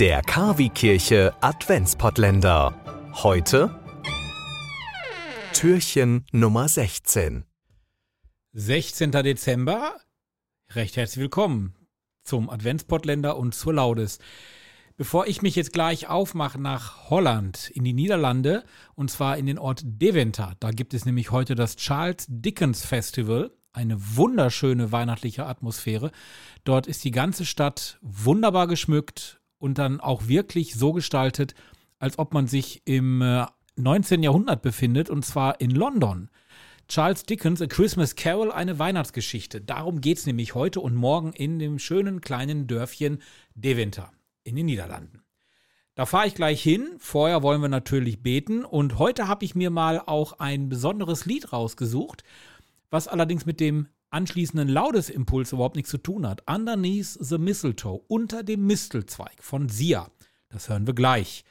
Der Kavi-Kirche Adventspottländer. Heute Türchen Nummer 16. 16. Dezember. Recht herzlich willkommen zum Adventspottländer und zur Laudes. Bevor ich mich jetzt gleich aufmache nach Holland, in die Niederlande, und zwar in den Ort Deventer, da gibt es nämlich heute das Charles Dickens Festival, eine wunderschöne weihnachtliche Atmosphäre. Dort ist die ganze Stadt wunderbar geschmückt und dann auch wirklich so gestaltet, als ob man sich im 19. Äh, Jahrhundert befindet, und zwar in London. Charles Dickens, A Christmas Carol, eine Weihnachtsgeschichte. Darum geht es nämlich heute und morgen in dem schönen kleinen Dörfchen Deventer in den Niederlanden. Da fahre ich gleich hin. Vorher wollen wir natürlich beten. Und heute habe ich mir mal auch ein besonderes Lied rausgesucht, was allerdings mit dem anschließenden Laudesimpuls überhaupt nichts zu tun hat. Underneath the Mistletoe, unter dem Mistelzweig von Sia. Das hören wir gleich.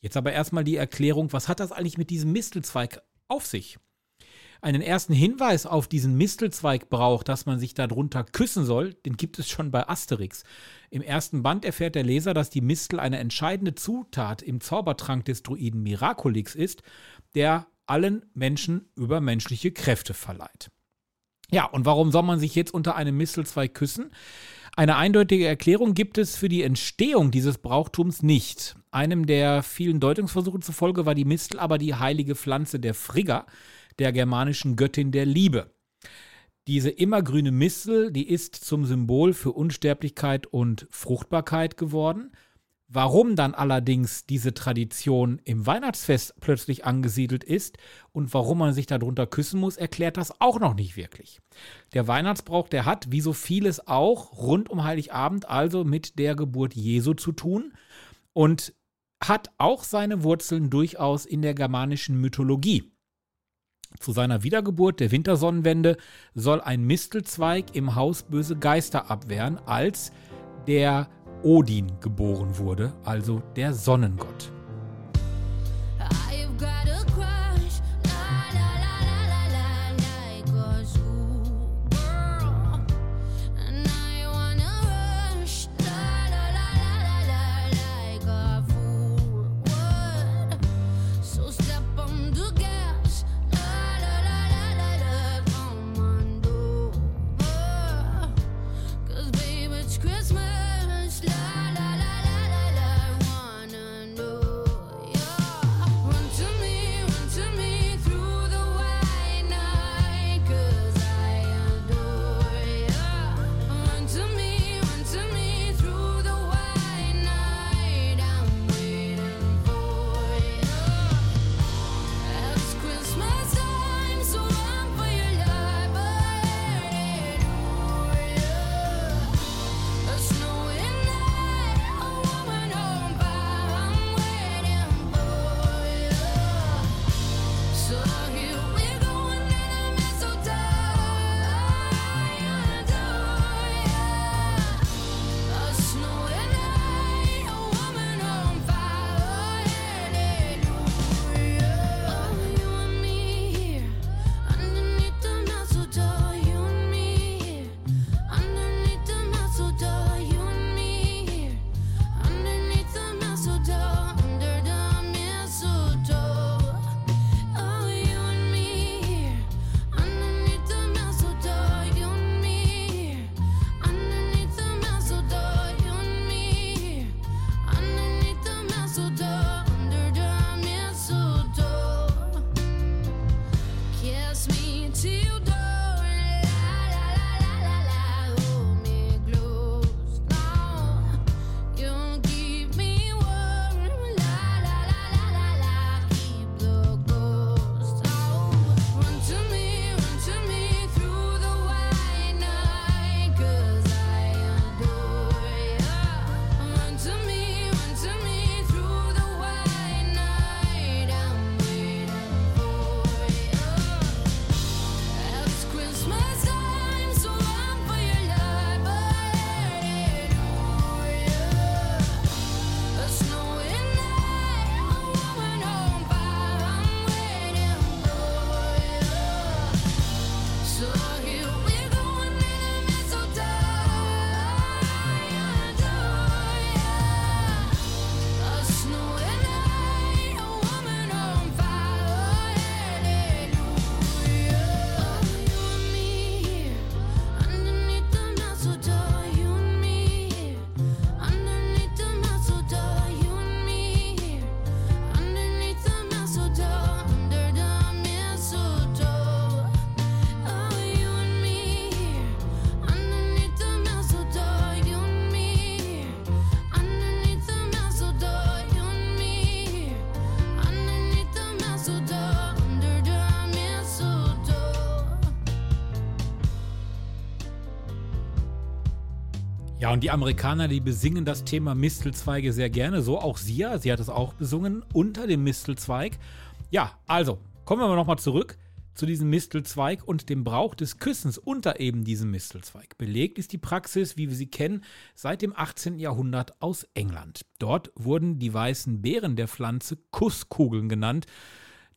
Jetzt aber erstmal die Erklärung, was hat das eigentlich mit diesem Mistelzweig auf sich? einen ersten Hinweis auf diesen Mistelzweig braucht, dass man sich darunter küssen soll, den gibt es schon bei Asterix. Im ersten Band erfährt der Leser, dass die Mistel eine entscheidende Zutat im Zaubertrank des Druiden Miraculix ist, der allen Menschen übermenschliche Kräfte verleiht. Ja, und warum soll man sich jetzt unter einem Mistelzweig küssen? Eine eindeutige Erklärung gibt es für die Entstehung dieses Brauchtums nicht. Einem der vielen Deutungsversuche zufolge war die Mistel aber die heilige Pflanze der Frigga, der germanischen Göttin der Liebe. Diese immergrüne Mistel, die ist zum Symbol für Unsterblichkeit und Fruchtbarkeit geworden. Warum dann allerdings diese Tradition im Weihnachtsfest plötzlich angesiedelt ist und warum man sich darunter küssen muss, erklärt das auch noch nicht wirklich. Der Weihnachtsbrauch, der hat, wie so vieles auch, rund um Heiligabend also mit der Geburt Jesu zu tun und hat auch seine Wurzeln durchaus in der germanischen Mythologie. Zu seiner Wiedergeburt der Wintersonnenwende soll ein Mistelzweig im Haus böse Geister abwehren, als der Odin geboren wurde, also der Sonnengott. Und die Amerikaner, die besingen das Thema Mistelzweige sehr gerne. So auch Sia. Sie hat es auch besungen unter dem Mistelzweig. Ja, also, kommen wir nochmal zurück zu diesem Mistelzweig und dem Brauch des Küssens unter eben diesem Mistelzweig. Belegt ist die Praxis, wie wir sie kennen, seit dem 18. Jahrhundert aus England. Dort wurden die weißen Beeren der Pflanze Kusskugeln genannt.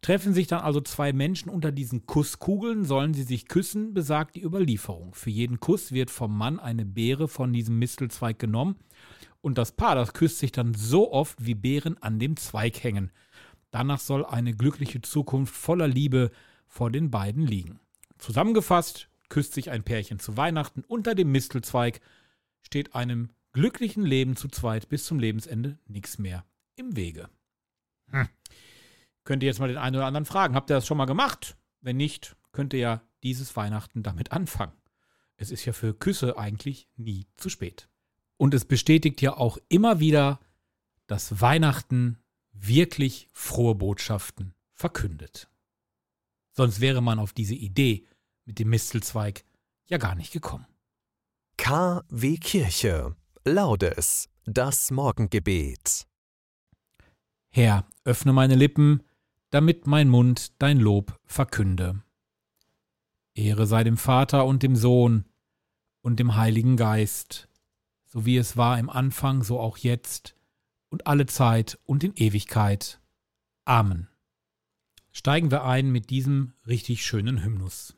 Treffen sich dann also zwei Menschen unter diesen Kusskugeln, sollen sie sich küssen, besagt die Überlieferung. Für jeden Kuss wird vom Mann eine Beere von diesem Mistelzweig genommen und das Paar, das küsst sich dann so oft, wie Beeren an dem Zweig hängen. Danach soll eine glückliche Zukunft voller Liebe vor den beiden liegen. Zusammengefasst küsst sich ein Pärchen zu Weihnachten unter dem Mistelzweig, steht einem glücklichen Leben zu zweit bis zum Lebensende nichts mehr im Wege. Hm. Könnt ihr jetzt mal den einen oder anderen fragen, habt ihr das schon mal gemacht? Wenn nicht, könnt ihr ja dieses Weihnachten damit anfangen. Es ist ja für Küsse eigentlich nie zu spät. Und es bestätigt ja auch immer wieder, dass Weihnachten wirklich frohe Botschaften verkündet. Sonst wäre man auf diese Idee mit dem Mistelzweig ja gar nicht gekommen. KW Kirche. Laudes. Das Morgengebet. Herr, öffne meine Lippen, damit mein Mund dein Lob verkünde. Ehre sei dem Vater und dem Sohn und dem Heiligen Geist, so wie es war im Anfang, so auch jetzt und alle Zeit und in Ewigkeit. Amen steigen wir ein mit diesem richtig schönen Hymnus.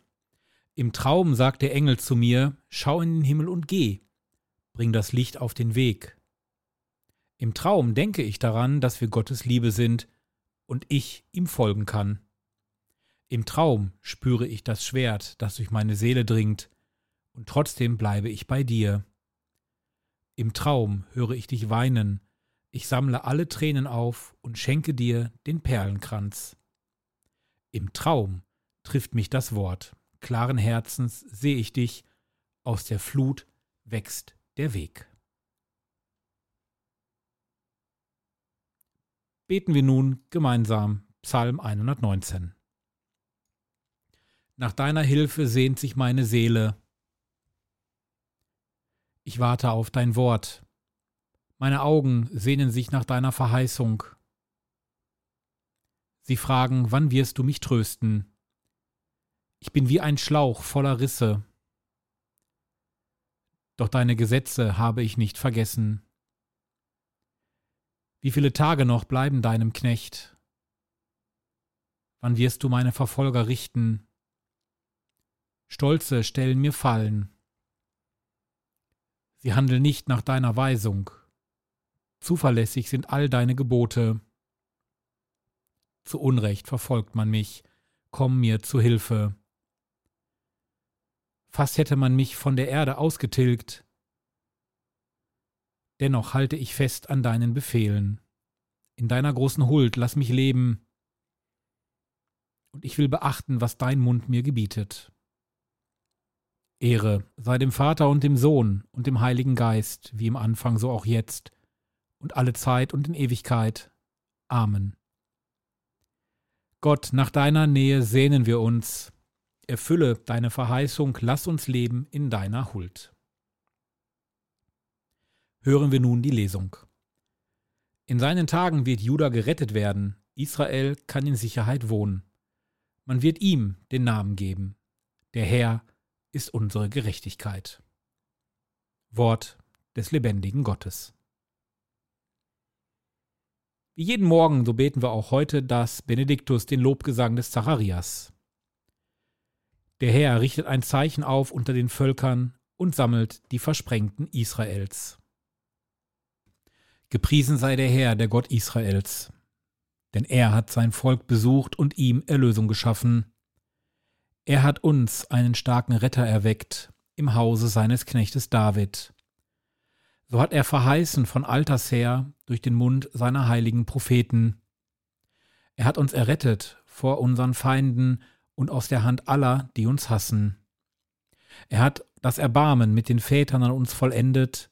Im Traum sagt der Engel zu mir, schau in den Himmel und geh, bring das Licht auf den Weg. Im Traum denke ich daran, dass wir Gottes Liebe sind und ich ihm folgen kann. Im Traum spüre ich das Schwert, das durch meine Seele dringt, und trotzdem bleibe ich bei dir. Im Traum höre ich dich weinen, ich sammle alle Tränen auf und schenke dir den Perlenkranz. Im Traum trifft mich das Wort. Klaren Herzens sehe ich dich, aus der Flut wächst der Weg. Beten wir nun gemeinsam Psalm 119. Nach deiner Hilfe sehnt sich meine Seele. Ich warte auf dein Wort. Meine Augen sehnen sich nach deiner Verheißung. Sie fragen, wann wirst du mich trösten? Ich bin wie ein Schlauch voller Risse. Doch deine Gesetze habe ich nicht vergessen. Wie viele Tage noch bleiben deinem Knecht? Wann wirst du meine Verfolger richten? Stolze stellen mir Fallen. Sie handeln nicht nach deiner Weisung. Zuverlässig sind all deine Gebote. Zu Unrecht verfolgt man mich, komm mir zu Hilfe. Fast hätte man mich von der Erde ausgetilgt. Dennoch halte ich fest an deinen Befehlen. In deiner großen Huld lass mich leben, und ich will beachten, was dein Mund mir gebietet. Ehre sei dem Vater und dem Sohn und dem Heiligen Geist, wie im Anfang so auch jetzt und alle Zeit und in Ewigkeit. Amen. Gott, nach deiner Nähe sehnen wir uns. Erfülle deine Verheißung, lass uns leben in deiner Huld. Hören wir nun die Lesung. In seinen Tagen wird Juda gerettet werden, Israel kann in Sicherheit wohnen. Man wird ihm den Namen geben. Der Herr ist unsere Gerechtigkeit. Wort des lebendigen Gottes. Wie jeden Morgen, so beten wir auch heute das Benediktus, den Lobgesang des Zacharias. Der Herr richtet ein Zeichen auf unter den Völkern und sammelt die Versprengten Israels. Gepriesen sei der Herr, der Gott Israels, denn er hat sein Volk besucht und ihm Erlösung geschaffen. Er hat uns einen starken Retter erweckt im Hause seines Knechtes David. So hat er verheißen von alters her durch den Mund seiner heiligen Propheten. Er hat uns errettet vor unseren Feinden und aus der Hand aller, die uns hassen. Er hat das Erbarmen mit den Vätern an uns vollendet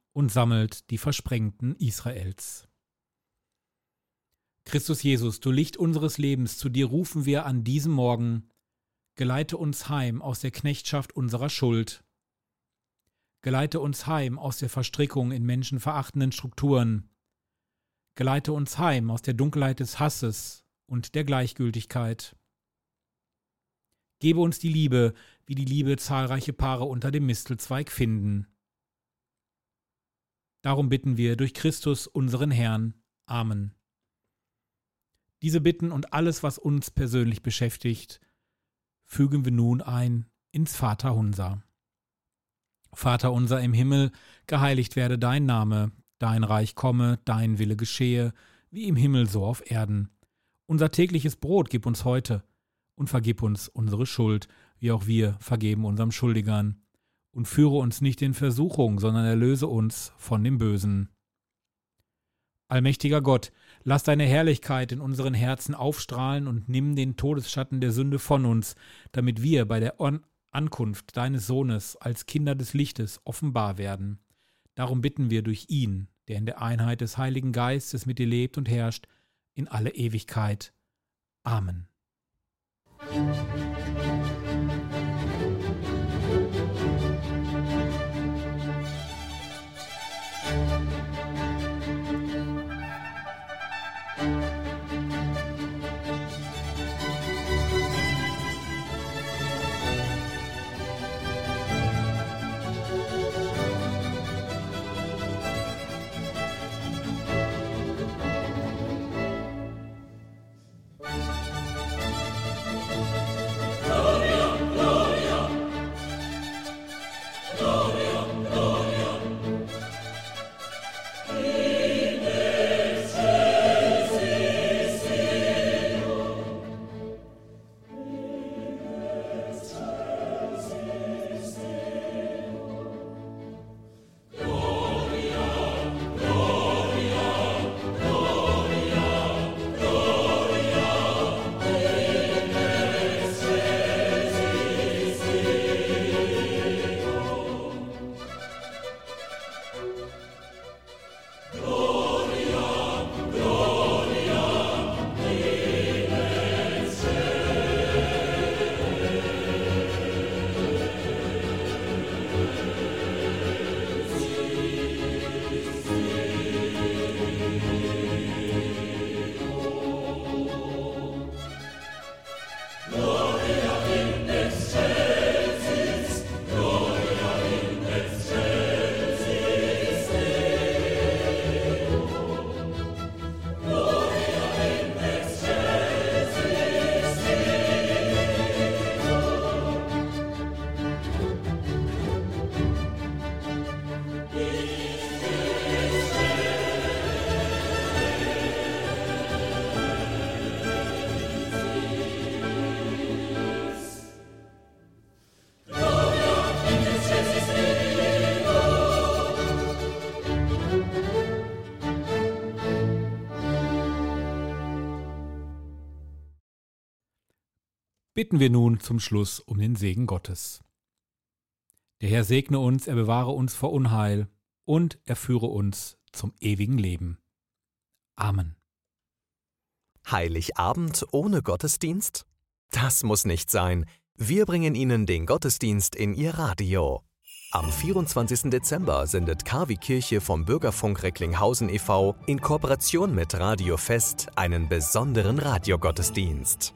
und sammelt die Versprengten Israels. Christus Jesus, du Licht unseres Lebens, zu dir rufen wir an diesem Morgen, geleite uns heim aus der Knechtschaft unserer Schuld. Geleite uns heim aus der Verstrickung in menschenverachtenden Strukturen. Geleite uns heim aus der Dunkelheit des Hasses und der Gleichgültigkeit. Gebe uns die Liebe, wie die Liebe zahlreiche Paare unter dem Mistelzweig finden. Darum bitten wir durch Christus unseren Herrn. Amen. Diese Bitten und alles, was uns persönlich beschäftigt, fügen wir nun ein ins Vaterunser. Vater unser im Himmel, geheiligt werde dein Name, dein Reich komme, dein Wille geschehe, wie im Himmel so auf Erden. Unser tägliches Brot gib uns heute und vergib uns unsere Schuld, wie auch wir vergeben unserem Schuldigern. Und führe uns nicht in Versuchung, sondern erlöse uns von dem Bösen. Allmächtiger Gott, lass deine Herrlichkeit in unseren Herzen aufstrahlen und nimm den Todesschatten der Sünde von uns, damit wir bei der Ankunft deines Sohnes als Kinder des Lichtes offenbar werden. Darum bitten wir durch ihn, der in der Einheit des Heiligen Geistes mit dir lebt und herrscht, in alle Ewigkeit. Amen. bitten wir nun zum Schluss um den Segen Gottes. Der Herr segne uns, er bewahre uns vor Unheil und er führe uns zum ewigen Leben. Amen. Heiligabend ohne Gottesdienst? Das muss nicht sein. Wir bringen Ihnen den Gottesdienst in Ihr Radio. Am 24. Dezember sendet KW Kirche vom Bürgerfunk Recklinghausen e.V. in Kooperation mit Radio Fest einen besonderen Radiogottesdienst.